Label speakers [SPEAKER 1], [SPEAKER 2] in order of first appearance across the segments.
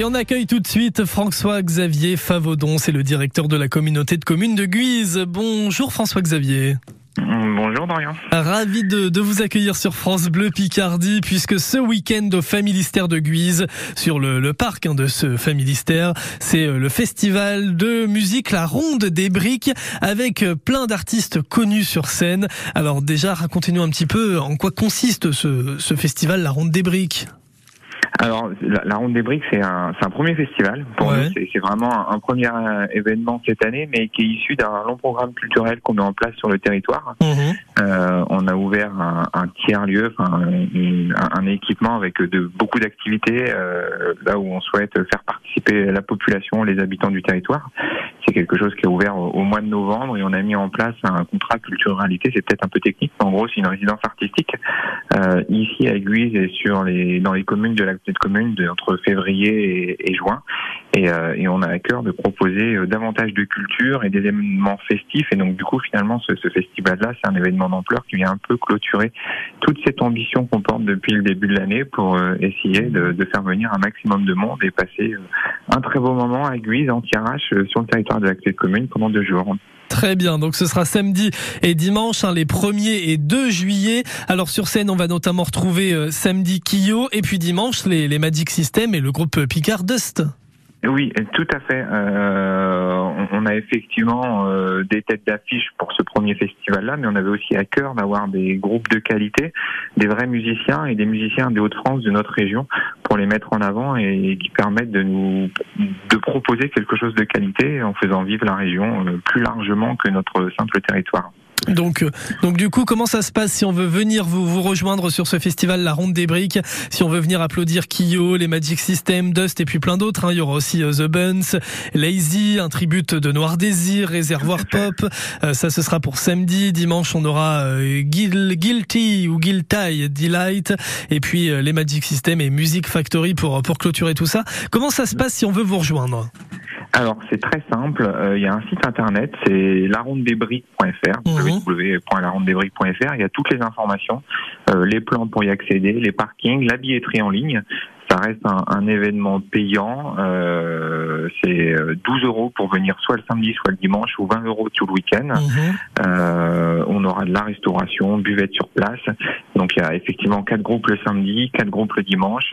[SPEAKER 1] Et on accueille tout de suite François-Xavier Favaudon, c'est le directeur de la communauté de communes de Guise. Bonjour François-Xavier.
[SPEAKER 2] Bonjour Dorian.
[SPEAKER 1] Ravi de, vous accueillir sur France Bleu Picardie puisque ce week-end au Familistère de Guise, sur le, parc hein, de ce Familistère, c'est euh, le festival de musique La Ronde des Briques avec euh, plein d'artistes connus sur scène. Alors déjà, racontez-nous un petit peu en quoi consiste ce, ce festival La Ronde des Briques.
[SPEAKER 2] Alors, la, Ronde des Briques, c'est un, un, premier festival. Pour nous, c'est vraiment un, premier euh, événement cette année, mais qui est issu d'un long programme culturel qu'on met en place sur le territoire. Mhm. Euh, on a ouvert un, un tiers lieu, un, équipement avec de beaucoup d'activités, euh, là où on souhaite faire participer la population, les habitants du territoire. C'est quelque chose qui est ouvert au, mois de novembre et on a mis en place un contrat culturalité. C'est peut-être un peu technique, mais en gros, c'est une résidence artistique euh, ici à Guise et sur les dans les communes de la commune de, entre février et juin. Et, euh, et, on a à cœur de proposer euh, davantage de culture et des événements festifs. Et donc, du coup, finalement, ce, ce festival-là, c'est un événement d'ampleur qui vient un peu clôturer toute cette ambition qu'on porte depuis le début de l'année pour euh, essayer de, de, faire venir un maximum de monde et passer un très beau moment à Guise, en tirage, sur le territoire de la petite commune pendant deux jours.
[SPEAKER 1] Très bien, donc ce sera samedi et dimanche, hein, les 1er et 2 juillet. Alors sur scène, on va notamment retrouver samedi Kyo et puis dimanche les, les Magic System et le groupe Picard Dust.
[SPEAKER 2] Oui, tout à fait. Euh, on a effectivement euh, des têtes d'affiche pour ce premier festival-là, mais on avait aussi à cœur d'avoir des groupes de qualité, des vrais musiciens et des musiciens des Hauts-de-France, de notre région, pour les mettre en avant et qui permettent de nous de proposer quelque chose de qualité en faisant vivre la région euh, plus largement que notre simple territoire.
[SPEAKER 1] Donc, euh, donc du coup, comment ça se passe si on veut venir vous, vous rejoindre sur ce festival La Ronde des Briques? Si on veut venir applaudir Kyo, les Magic System, Dust et puis plein d'autres. Hein. Il y aura aussi euh, The Buns, Lazy, un tribute de Noir Désir, Réservoir Pop. Euh, ça, ce sera pour samedi. Dimanche, on aura Guilty ou Guilty Delight et puis les Magic System et Music Factory pour pour clôturer tout ça. Comment ça se passe si on veut vous rejoindre?
[SPEAKER 2] Alors c'est très simple, euh, il y a un site internet, c'est larondedesbriques.fr, mmh. www.larondedesbriques.fr, il y a toutes les informations, euh, les plans pour y accéder, les parkings, la billetterie en ligne. Ça reste un, un événement payant, euh, c'est 12 euh, euros pour venir soit le samedi, soit le dimanche, ou 20 euros tout le week-end. Mmh. Euh, on aura de la restauration, buvette sur place. Donc il y a effectivement quatre groupes le samedi, quatre groupes le dimanche,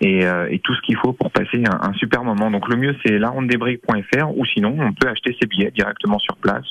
[SPEAKER 2] et, euh, et tout ce qu'il faut pour passer un, un, super moment. Donc le mieux c'est larondesbriques.fr ou sinon on peut acheter ses billets directement sur place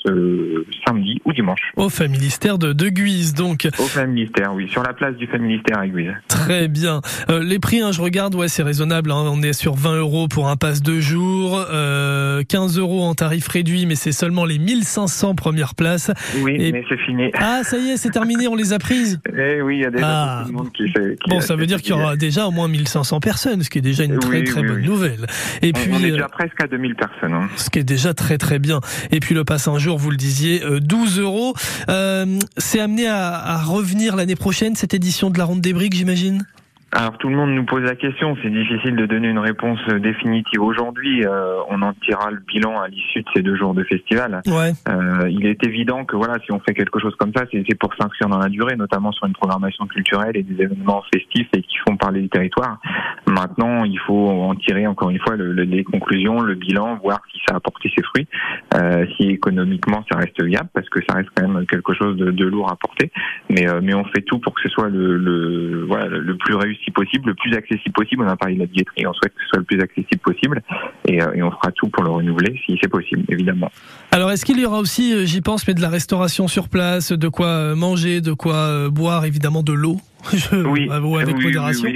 [SPEAKER 2] samedi ou dimanche.
[SPEAKER 1] Au Familistère de, de Guise donc.
[SPEAKER 2] Au Familistère, oui, sur la place du Familistère à Guise.
[SPEAKER 1] Très bien. Les prix, hein, je regarde, ouais, c'est raisonnable. Hein. On est sur 20 euros pour un pass de jour, 15 euros en tarif réduit, mais c'est seulement les 1500 premières places.
[SPEAKER 2] Oui, mais c'est fini.
[SPEAKER 1] Ah, ça y est, c'est terminé, on les a prises.
[SPEAKER 2] Eh oui, il y a déjà ah. monde qui fait.
[SPEAKER 1] bon, ça veut dire qu'il y aura déjà au moins 1500 personnes, ce qui est déjà une très très bonne nouvelle.
[SPEAKER 2] Et on, puis, on est déjà euh, presque à 2000 personnes. Hein.
[SPEAKER 1] Ce qui est déjà très très bien. Et puis le pass un jour, vous le disiez, 12 euh, euros. Euh, c'est amené à, à revenir l'année prochaine cette édition de la Ronde des Briques, j'imagine?
[SPEAKER 2] Alors tout le monde nous pose la question, c'est difficile de donner une réponse euh, définitive aujourd'hui. Euh, on en tirera le bilan à l'issue de ces deux jours de festival. Ouais. Euh, il est évident que voilà, si on fait quelque chose comme ça, c'est pour s'inscrire dans la durée, notamment sur une programmation culturelle et des événements festifs et qui font parler du territoire. Maintenant, il faut en tirer encore une fois le, les conclusions, le bilan, voir si ça a apporté ses fruits, euh, si économiquement ça reste viable, parce que ça reste quand même quelque chose de, de lourd à porter. Mais mais on fait tout pour que ce soit le, le voilà le plus réussi si possible, le plus accessible possible. On a parlé de la billetterie, on souhaite que ce soit le plus accessible possible et, euh, et on fera tout pour le renouveler si c'est possible, évidemment.
[SPEAKER 1] Alors, est-ce qu'il y aura aussi, euh, j'y pense, mais de la restauration sur place, de quoi euh, manger, de quoi boire, évidemment de l'eau?
[SPEAKER 2] Oui,
[SPEAKER 1] avec modération.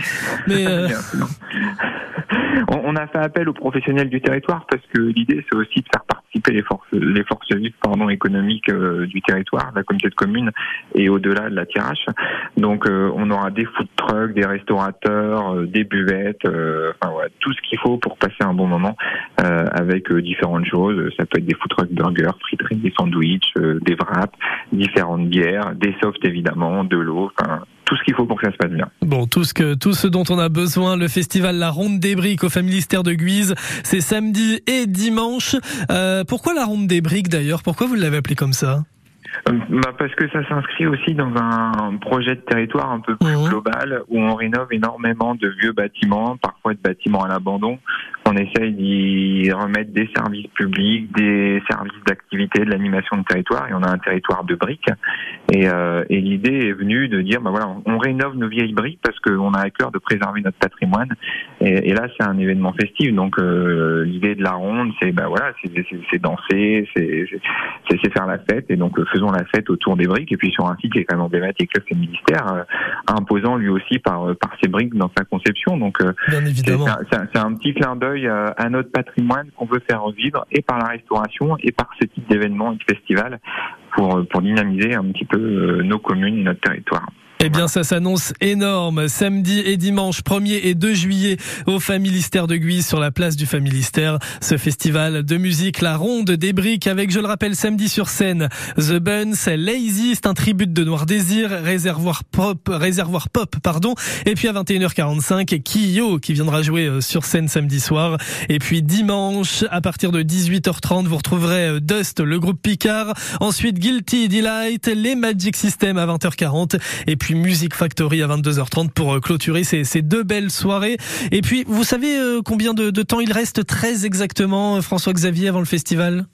[SPEAKER 1] Mais
[SPEAKER 2] on, a fait appel aux professionnels du territoire parce que l'idée c'est aussi de faire participer les forces les forces vives pardon économiques du territoire, la communauté de communes et au-delà de la tirage. Donc on aura des food trucks, des restaurateurs, euh, des buvettes, euh, enfin tout ce qu'il faut pour passer un bon moment euh, avec différentes choses. Ça peut être des food trucks burgers, friteries, des sandwichs, des wraps, différentes bières, des softs évidemment, de l'eau, enfin tout ce qu'il faut pour que ça se passe bien.
[SPEAKER 1] Bon, tout ce que tout ce dont on a besoin, le festival La Ronde des Briques au Familistère de Guise, c'est samedi et dimanche. pourquoi la Ronde des Briques d'ailleurs? Pourquoi vous l'avez appelé comme ça?
[SPEAKER 2] Euh, bah parce que ça s'inscrit aussi dans un projet de territoire un peu plus mmh. global où on rénove énormément de vieux bâtiments, parfois de bâtiments à l'abandon. On qu'on essaye d'y remettre des services publics, des services d'activité, de l'animation de territoire. Et on a un territoire de briques. Et, euh, et l'idée est venue de dire, bah voilà, on rénove nos vieilles briques parce qu'on a à cœur de préserver notre patrimoine. Et, et là, c'est un événement festif. Donc euh, l'idée de la ronde, c'est bah voilà, c'est danser, c'est faire la fête. Et donc faisons la fête autour des briques. Et puis sur un site qui est quand même emblématique, le ministère, euh, imposant lui aussi par par ses briques dans sa conception. Donc c'est un, petit clin d'œil à notre patrimoine qu'on veut faire revivre et par la restauration et par ce type d'événement et de festival pour, pour dynamiser un petit peu euh, nos communes, notre territoire.
[SPEAKER 1] Eh bien, ça s'annonce énorme. Samedi et dimanche 1er et 2 juillet au Familistère de Guise sur la place du Familistère. Ce festival de musique, la ronde des briques avec, je le rappelle, samedi sur scène, The Buns, Lazy, c'est un tribute de Noir Désir, réservoir pop, réservoir pop, pardon. Et puis à 21h45, Kyo qui viendra jouer euh, sur scène samedi soir. Et puis dimanche, à partir de 18h30, vous retrouverez euh, Dust, le groupe Picard. Ensuite, Guilty Delight, les Magic System à 20h40. Et puis Music Factory à 22h30 pour euh, clôturer ces, deux belles soirées. Et puis, vous savez euh, combien de, de temps il reste très exactement, euh, François-Xavier, avant le festival?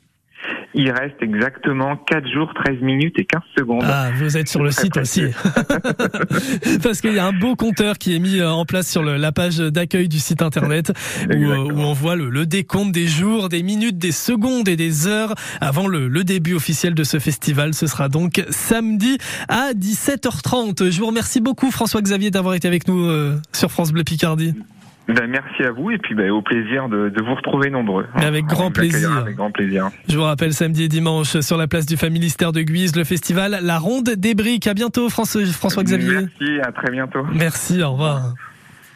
[SPEAKER 2] Il reste exactement 4 jours, 13 minutes et 15 secondes.
[SPEAKER 1] Ah, vous êtes sur le site aussi. Parce qu'il y a un beau compteur qui est mis euh, en place sur la page d'accueil du site internet où, euh, où, on voit le, décompte des jours, des minutes, des secondes et des heures avant le, le début officiel de ce festival. Ce sera donc samedi à 17h30. Je vous remercie beaucoup François Xavier d'avoir été avec nous euh, sur France Bleu Picardie.
[SPEAKER 2] Ben, merci à vous et puis ben, au plaisir de, de, vous retrouver nombreux.
[SPEAKER 1] Avec grand plaisir.
[SPEAKER 2] Avec grand plaisir.
[SPEAKER 1] Je vous rappelle samedi et dimanche sur la place du Familistère de Guise, le festival La Ronde des Briques. À bientôt François, François Xavier.
[SPEAKER 2] Merci, à très bientôt.
[SPEAKER 1] Merci, au revoir.